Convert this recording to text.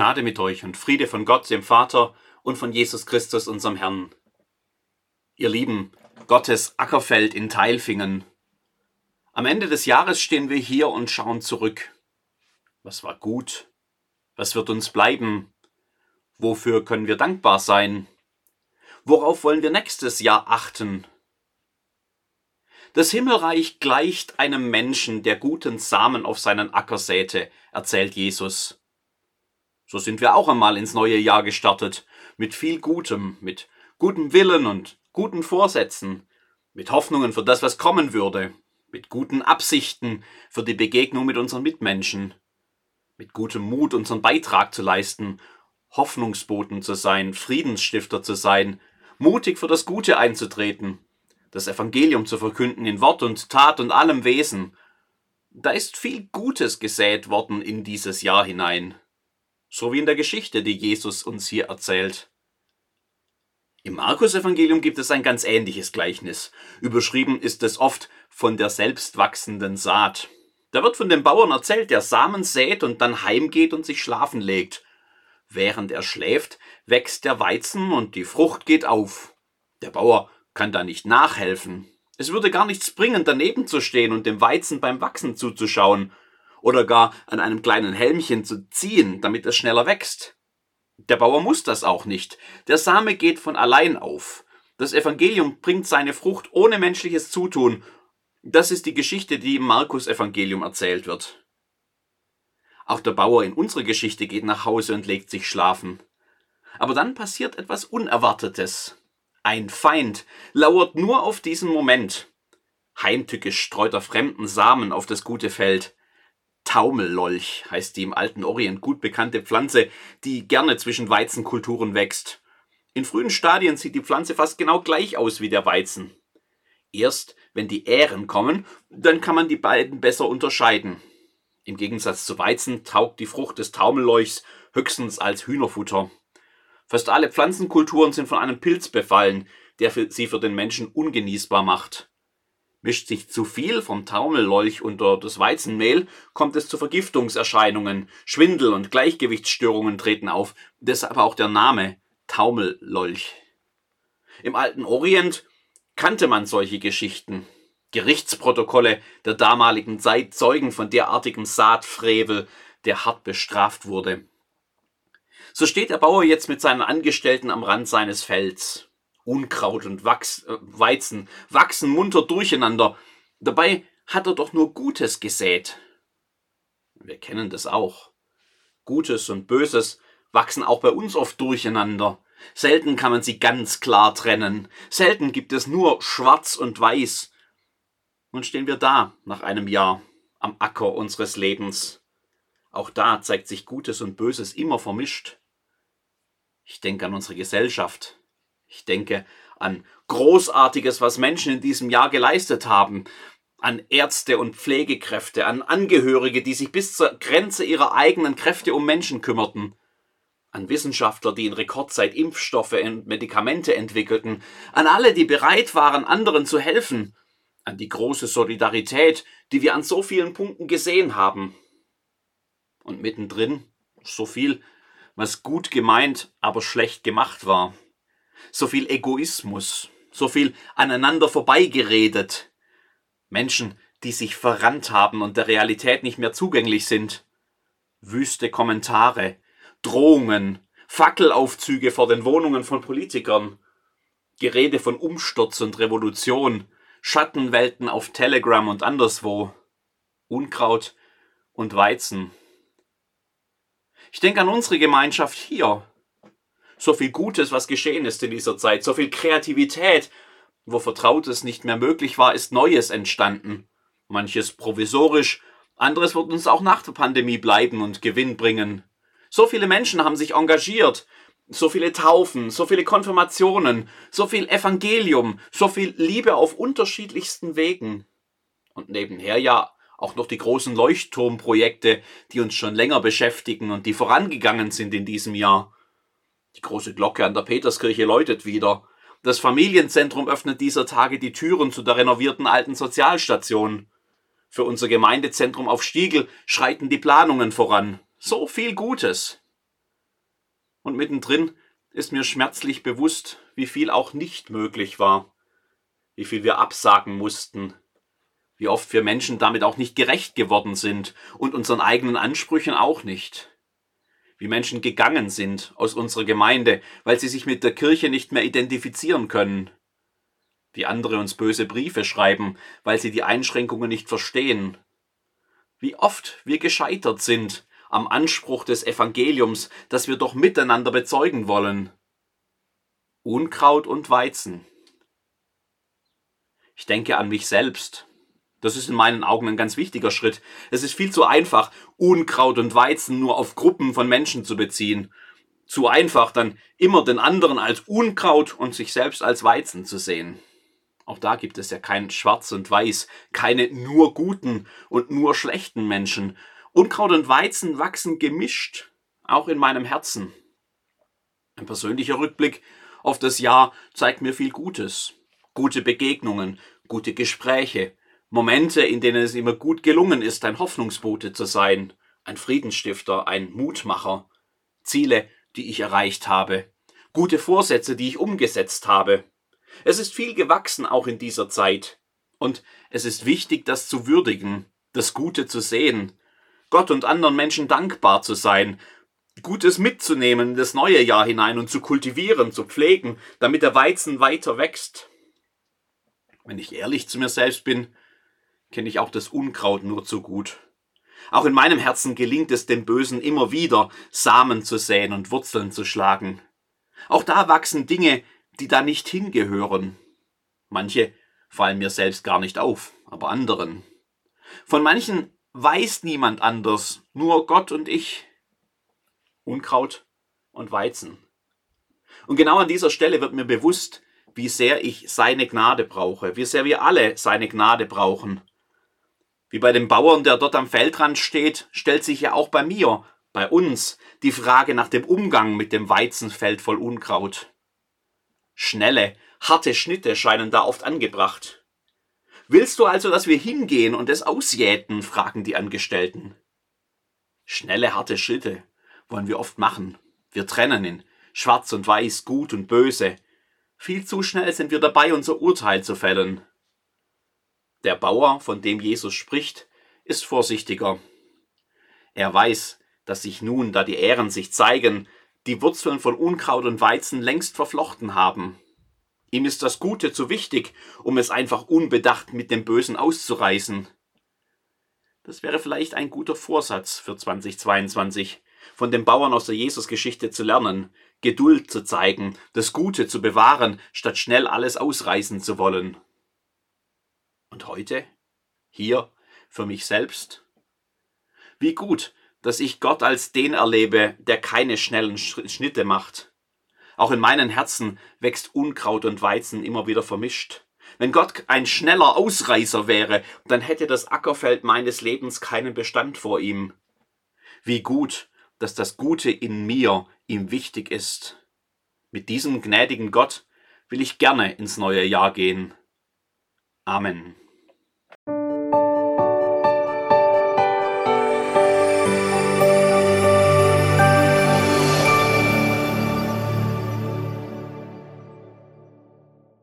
Gnade mit euch und Friede von Gott, dem Vater und von Jesus Christus, unserem Herrn. Ihr Lieben, Gottes Ackerfeld in Teilfingen. Am Ende des Jahres stehen wir hier und schauen zurück. Was war gut? Was wird uns bleiben? Wofür können wir dankbar sein? Worauf wollen wir nächstes Jahr achten? Das Himmelreich gleicht einem Menschen, der guten Samen auf seinen Acker säte, erzählt Jesus. So sind wir auch einmal ins neue Jahr gestartet, mit viel Gutem, mit gutem Willen und guten Vorsätzen, mit Hoffnungen für das, was kommen würde, mit guten Absichten für die Begegnung mit unseren Mitmenschen, mit gutem Mut unseren Beitrag zu leisten, Hoffnungsboten zu sein, Friedensstifter zu sein, mutig für das Gute einzutreten, das Evangelium zu verkünden in Wort und Tat und allem Wesen. Da ist viel Gutes gesät worden in dieses Jahr hinein so wie in der Geschichte, die Jesus uns hier erzählt. Im Markus-Evangelium gibt es ein ganz ähnliches Gleichnis. Überschrieben ist es oft von der selbstwachsenden Saat. Da wird von dem Bauern erzählt, der Samen sät und dann heimgeht und sich schlafen legt. Während er schläft, wächst der Weizen und die Frucht geht auf. Der Bauer kann da nicht nachhelfen. Es würde gar nichts bringen, daneben zu stehen und dem Weizen beim Wachsen zuzuschauen oder gar an einem kleinen Helmchen zu ziehen, damit es schneller wächst. Der Bauer muss das auch nicht. Der Same geht von allein auf. Das Evangelium bringt seine Frucht ohne menschliches Zutun. Das ist die Geschichte, die im Markus Evangelium erzählt wird. Auch der Bauer in unserer Geschichte geht nach Hause und legt sich schlafen. Aber dann passiert etwas Unerwartetes. Ein Feind lauert nur auf diesen Moment. Heimtückisch streut er fremden Samen auf das gute Feld. Taumellolch heißt die im alten Orient gut bekannte Pflanze, die gerne zwischen Weizenkulturen wächst. In frühen Stadien sieht die Pflanze fast genau gleich aus wie der Weizen. Erst wenn die Ähren kommen, dann kann man die beiden besser unterscheiden. Im Gegensatz zu Weizen taugt die Frucht des Taumellolchs höchstens als Hühnerfutter. Fast alle Pflanzenkulturen sind von einem Pilz befallen, der sie für den Menschen ungenießbar macht. Mischt sich zu viel vom Taumellolch unter das Weizenmehl, kommt es zu Vergiftungserscheinungen, Schwindel und Gleichgewichtsstörungen treten auf, deshalb auch der Name Taumellolch. Im alten Orient kannte man solche Geschichten. Gerichtsprotokolle der damaligen Zeit zeugen von derartigem Saatfrevel, der hart bestraft wurde. So steht der Bauer jetzt mit seinen Angestellten am Rand seines Felds. Unkraut und Wachs, äh, Weizen wachsen munter durcheinander. Dabei hat er doch nur Gutes gesät. Wir kennen das auch. Gutes und Böses wachsen auch bei uns oft durcheinander. Selten kann man sie ganz klar trennen. Selten gibt es nur Schwarz und Weiß. Nun stehen wir da nach einem Jahr am Acker unseres Lebens. Auch da zeigt sich Gutes und Böses immer vermischt. Ich denke an unsere Gesellschaft, ich denke an Großartiges, was Menschen in diesem Jahr geleistet haben, an Ärzte und Pflegekräfte, an Angehörige, die sich bis zur Grenze ihrer eigenen Kräfte um Menschen kümmerten, an Wissenschaftler, die in Rekordzeit Impfstoffe und Medikamente entwickelten, an alle, die bereit waren, anderen zu helfen, an die große Solidarität, die wir an so vielen Punkten gesehen haben. Und mittendrin so viel, was gut gemeint, aber schlecht gemacht war so viel Egoismus, so viel aneinander vorbeigeredet. Menschen, die sich verrannt haben und der Realität nicht mehr zugänglich sind. Wüste Kommentare, Drohungen, Fackelaufzüge vor den Wohnungen von Politikern, Gerede von Umsturz und Revolution, Schattenwelten auf Telegram und anderswo, Unkraut und Weizen. Ich denke an unsere Gemeinschaft hier, so viel Gutes, was geschehen ist in dieser Zeit, so viel Kreativität. Wo Vertrautes nicht mehr möglich war, ist Neues entstanden. Manches provisorisch, anderes wird uns auch nach der Pandemie bleiben und Gewinn bringen. So viele Menschen haben sich engagiert, so viele Taufen, so viele Konfirmationen, so viel Evangelium, so viel Liebe auf unterschiedlichsten Wegen. Und nebenher ja auch noch die großen Leuchtturmprojekte, die uns schon länger beschäftigen und die vorangegangen sind in diesem Jahr. Die große Glocke an der Peterskirche läutet wieder. Das Familienzentrum öffnet dieser Tage die Türen zu der renovierten alten Sozialstation. Für unser Gemeindezentrum auf Stiegel schreiten die Planungen voran. So viel Gutes. Und mittendrin ist mir schmerzlich bewusst, wie viel auch nicht möglich war, wie viel wir absagen mussten, wie oft wir Menschen damit auch nicht gerecht geworden sind und unseren eigenen Ansprüchen auch nicht, wie Menschen gegangen sind aus unserer Gemeinde, weil sie sich mit der Kirche nicht mehr identifizieren können, wie andere uns böse Briefe schreiben, weil sie die Einschränkungen nicht verstehen, wie oft wir gescheitert sind am Anspruch des Evangeliums, das wir doch miteinander bezeugen wollen. Unkraut und Weizen. Ich denke an mich selbst. Das ist in meinen Augen ein ganz wichtiger Schritt. Es ist viel zu einfach, Unkraut und Weizen nur auf Gruppen von Menschen zu beziehen. Zu einfach, dann immer den anderen als Unkraut und sich selbst als Weizen zu sehen. Auch da gibt es ja kein Schwarz und Weiß, keine nur guten und nur schlechten Menschen, Unkraut und Weizen wachsen gemischt, auch in meinem Herzen. Ein persönlicher Rückblick auf das Jahr zeigt mir viel Gutes. Gute Begegnungen, gute Gespräche, Momente, in denen es immer gut gelungen ist, ein Hoffnungsbote zu sein, ein Friedensstifter, ein Mutmacher, Ziele, die ich erreicht habe, gute Vorsätze, die ich umgesetzt habe. Es ist viel gewachsen auch in dieser Zeit. Und es ist wichtig, das zu würdigen, das Gute zu sehen, Gott und anderen Menschen dankbar zu sein, Gutes mitzunehmen in das neue Jahr hinein und zu kultivieren, zu pflegen, damit der Weizen weiter wächst. Wenn ich ehrlich zu mir selbst bin, kenne ich auch das Unkraut nur zu gut. Auch in meinem Herzen gelingt es dem Bösen immer wieder, Samen zu säen und Wurzeln zu schlagen. Auch da wachsen Dinge, die da nicht hingehören. Manche fallen mir selbst gar nicht auf, aber anderen. Von manchen weiß niemand anders, nur Gott und ich. Unkraut und Weizen. Und genau an dieser Stelle wird mir bewusst, wie sehr ich seine Gnade brauche, wie sehr wir alle seine Gnade brauchen. Wie bei dem Bauern, der dort am Feldrand steht, stellt sich ja auch bei mir, bei uns, die Frage nach dem Umgang mit dem Weizenfeld voll Unkraut. Schnelle, harte Schnitte scheinen da oft angebracht. Willst du also, dass wir hingehen und es ausjäten? fragen die Angestellten. Schnelle, harte Schritte wollen wir oft machen. Wir trennen in schwarz und weiß, gut und böse. Viel zu schnell sind wir dabei, unser Urteil zu fällen. Der Bauer, von dem Jesus spricht, ist vorsichtiger. Er weiß, dass sich nun, da die Ähren sich zeigen, die Wurzeln von Unkraut und Weizen längst verflochten haben. Ihm ist das Gute zu wichtig, um es einfach unbedacht mit dem Bösen auszureißen. Das wäre vielleicht ein guter Vorsatz für 2022, von den Bauern aus der Jesusgeschichte zu lernen, Geduld zu zeigen, das Gute zu bewahren, statt schnell alles ausreißen zu wollen. Und heute? Hier? Für mich selbst? Wie gut, dass ich Gott als den erlebe, der keine schnellen Schnitte macht, auch in meinem Herzen wächst Unkraut und Weizen immer wieder vermischt. Wenn Gott ein schneller Ausreißer wäre, dann hätte das Ackerfeld meines Lebens keinen Bestand vor ihm. Wie gut, dass das Gute in mir ihm wichtig ist. Mit diesem gnädigen Gott will ich gerne ins neue Jahr gehen. Amen.